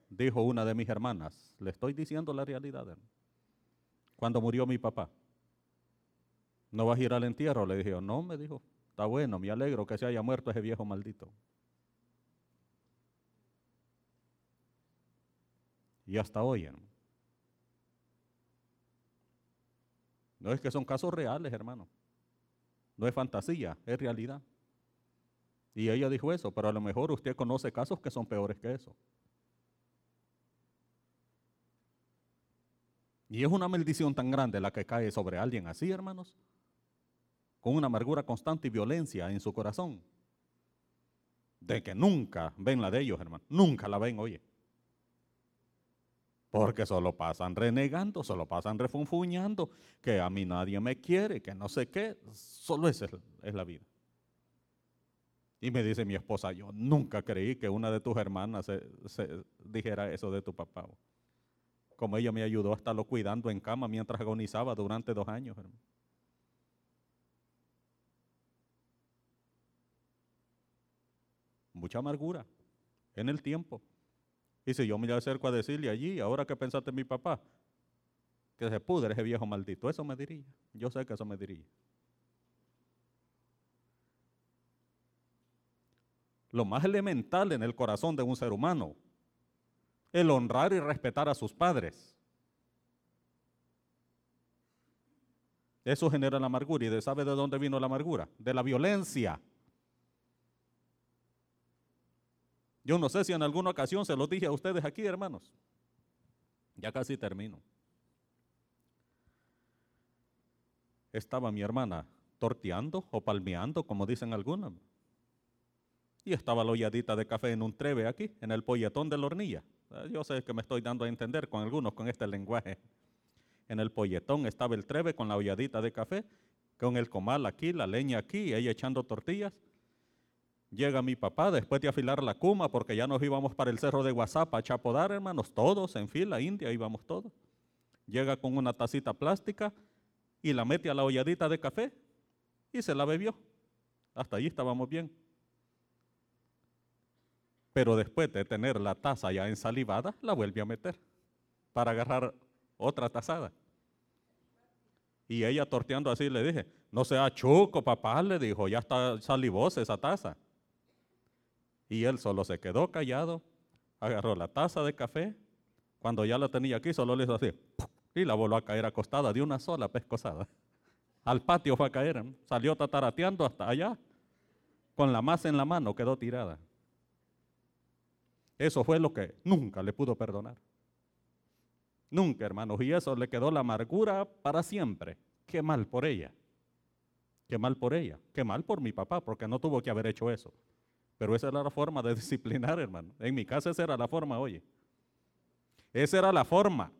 A: dijo una de mis hermanas. Le estoy diciendo la realidad. Cuando murió mi papá. ¿No vas a ir al entierro? Le dije, no, me dijo, está bueno, me alegro que se haya muerto ese viejo maldito. Y hasta hoy, hermano. No es que son casos reales, hermano. No es fantasía, es realidad. Y ella dijo eso, pero a lo mejor usted conoce casos que son peores que eso. Y es una maldición tan grande la que cae sobre alguien así, hermanos, con una amargura constante y violencia en su corazón. De que nunca ven la de ellos, hermano. Nunca la ven, oye. Porque solo pasan renegando, solo pasan refunfuñando, que a mí nadie me quiere, que no sé qué. Solo esa es la vida. Y me dice mi esposa, yo nunca creí que una de tus hermanas dijera eso de tu papá. Como ella me ayudó a estarlo cuidando en cama mientras agonizaba durante dos años, hermano. Mucha amargura en el tiempo. Y si yo me acerco a decirle allí, ahora que pensaste en mi papá, que se pudre ese viejo maldito, eso me diría. Yo sé que eso me diría. Lo más elemental en el corazón de un ser humano, el honrar y respetar a sus padres. Eso genera la amargura. ¿Y sabe de dónde vino la amargura? De la violencia. Yo no sé si en alguna ocasión se lo dije a ustedes aquí, hermanos. Ya casi termino. Estaba mi hermana torteando o palmeando, como dicen algunos. Y estaba la olladita de café en un treve aquí, en el polletón de la hornilla. Ah, yo sé que me estoy dando a entender con algunos con este lenguaje. En el polletón estaba el treve con la olladita de café, con el comal aquí, la leña aquí, y ella echando tortillas. Llega mi papá después de afilar la cuma, porque ya nos íbamos para el cerro de WhatsApp a Chapodar, hermanos, todos en fila, India, íbamos todos. Llega con una tacita plástica y la mete a la olladita de café y se la bebió. Hasta allí estábamos bien. Pero después de tener la taza ya ensalivada, la vuelve a meter para agarrar otra tazada. Y ella torteando así le dije, no sea chuco, papá, le dijo, ya está salivosa esa taza. Y él solo se quedó callado, agarró la taza de café, cuando ya la tenía aquí, solo le hizo así, y la volvió a caer acostada de una sola pescosada. Al patio fue a caer, salió tatarateando hasta allá, con la masa en la mano, quedó tirada. Eso fue lo que nunca le pudo perdonar. Nunca, hermanos. Y eso le quedó la amargura para siempre. Qué mal por ella. Qué mal por ella. Qué mal por mi papá, porque no tuvo que haber hecho eso. Pero esa era la forma de disciplinar, hermano. En mi casa esa era la forma, oye. Esa era la forma.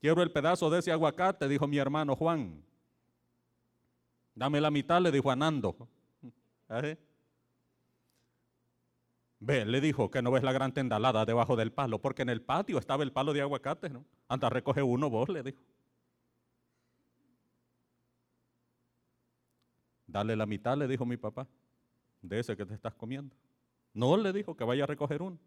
A: Quiero el pedazo de ese aguacate, dijo mi hermano Juan. Dame la mitad, le dijo Anando. ¿Eh? Ve, le dijo que no ves la gran tendalada debajo del palo, porque en el patio estaba el palo de aguacate, ¿no? Anda, recoge uno vos, le dijo. Dale la mitad, le dijo mi papá, de ese que te estás comiendo. No le dijo que vaya a recoger uno.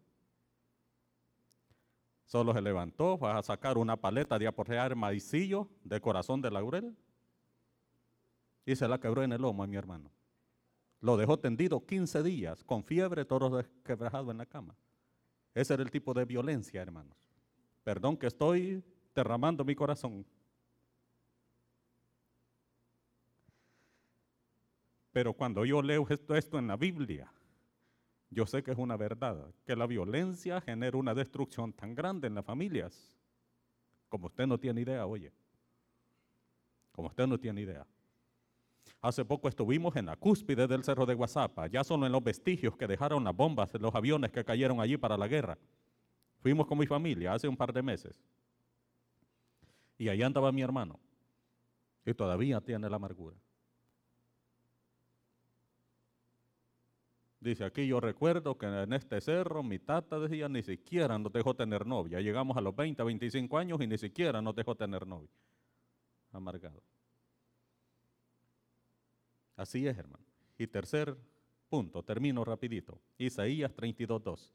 A: Solo se levantó, va a sacar una paleta de aporrear maicillo de corazón de laurel y se la quebró en el lomo a mi hermano. Lo dejó tendido 15 días, con fiebre, todo desquebrajado en la cama. Ese era el tipo de violencia, hermanos. Perdón que estoy derramando mi corazón. Pero cuando yo leo esto, en la Biblia, yo sé que es una verdad, que la violencia genera una destrucción tan grande en las familias, como usted no tiene idea, oye, como usted no tiene idea. Hace poco estuvimos en la cúspide del cerro de Guasapa, ya solo en los vestigios que dejaron las bombas de los aviones que cayeron allí para la guerra. Fuimos con mi familia hace un par de meses. Y allá andaba mi hermano. Y todavía tiene la amargura. Dice, aquí yo recuerdo que en este cerro mi tata decía, ni siquiera nos dejó tener novia. Llegamos a los 20, 25 años y ni siquiera nos dejó tener novia. Amargado. Así es, hermano. Y tercer punto, termino rapidito. Isaías 32.2.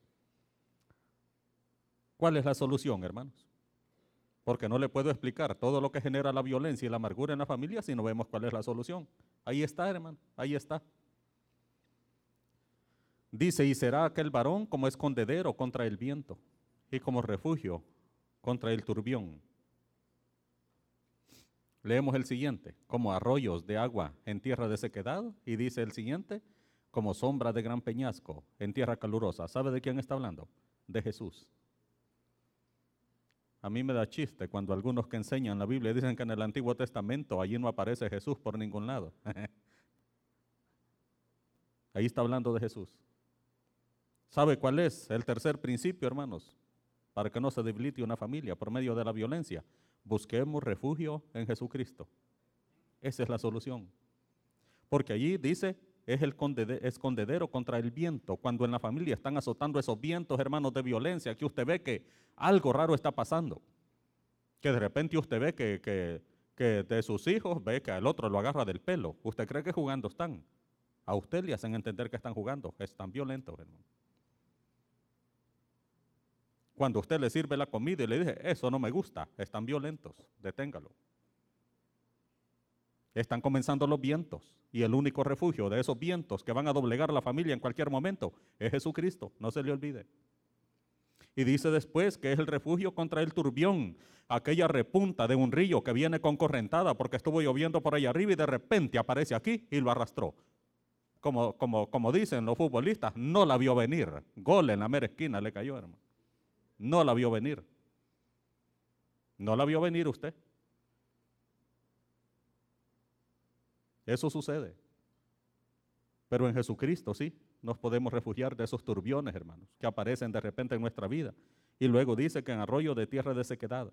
A: ¿Cuál es la solución, hermanos? Porque no le puedo explicar todo lo que genera la violencia y la amargura en la familia si no vemos cuál es la solución. Ahí está, hermano, ahí está. Dice, y será aquel varón como escondedero contra el viento y como refugio contra el turbión. Leemos el siguiente, como arroyos de agua en tierra de sequedad, y dice el siguiente, como sombra de gran peñasco en tierra calurosa. ¿Sabe de quién está hablando? De Jesús. A mí me da chiste cuando algunos que enseñan la Biblia dicen que en el Antiguo Testamento allí no aparece Jesús por ningún lado. Ahí está hablando de Jesús. ¿Sabe cuál es el tercer principio, hermanos? Para que no se debilite una familia por medio de la violencia. Busquemos refugio en Jesucristo. Esa es la solución. Porque allí dice, es el escondedero contra el viento. Cuando en la familia están azotando esos vientos, hermanos, de violencia, que usted ve que algo raro está pasando. Que de repente usted ve que, que, que de sus hijos ve que al otro lo agarra del pelo. ¿Usted cree que jugando están? A usted le hacen entender que están jugando. Están violentos, hermano. Cuando usted le sirve la comida y le dice, eso no me gusta, están violentos, deténgalo. Están comenzando los vientos y el único refugio de esos vientos que van a doblegar la familia en cualquier momento es Jesucristo, no se le olvide. Y dice después que es el refugio contra el turbión, aquella repunta de un río que viene con correntada porque estuvo lloviendo por ahí arriba y de repente aparece aquí y lo arrastró. como, como, como dicen los futbolistas, no la vio venir. Gol en la mera esquina le cayó, hermano. No la vio venir. No la vio venir usted. Eso sucede. Pero en Jesucristo sí, nos podemos refugiar de esos turbiones, hermanos, que aparecen de repente en nuestra vida. Y luego dice que en arroyo de tierra de sequedad.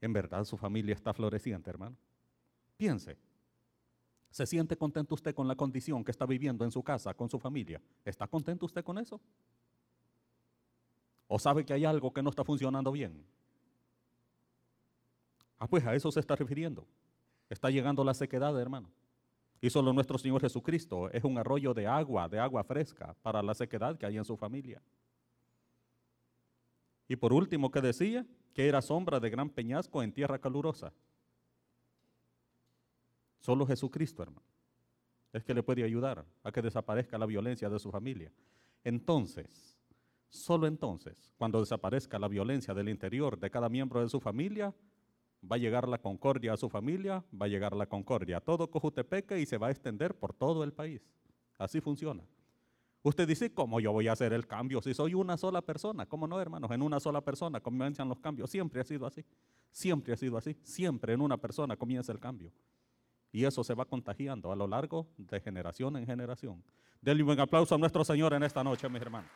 A: En verdad su familia está floreciente, hermano. Piense, ¿se siente contento usted con la condición que está viviendo en su casa, con su familia? ¿Está contento usted con eso? ¿O sabe que hay algo que no está funcionando bien? Ah, pues a eso se está refiriendo. Está llegando la sequedad, hermano. Y solo nuestro Señor Jesucristo es un arroyo de agua, de agua fresca, para la sequedad que hay en su familia. Y por último, que decía? Que era sombra de gran peñasco en tierra calurosa. Solo Jesucristo, hermano, es que le puede ayudar a que desaparezca la violencia de su familia. Entonces, solo entonces, cuando desaparezca la violencia del interior de cada miembro de su familia, va a llegar la concordia a su familia, va a llegar la concordia a todo Cojutepeque y se va a extender por todo el país. Así funciona. Usted dice, ¿cómo yo voy a hacer el cambio si soy una sola persona? ¿Cómo no, hermanos? En una sola persona comienzan los cambios. Siempre ha sido así. Siempre ha sido así. Siempre en una persona comienza el cambio. Y eso se va contagiando a lo largo de generación en generación. Denle un buen aplauso a nuestro Señor en esta noche, mis hermanos.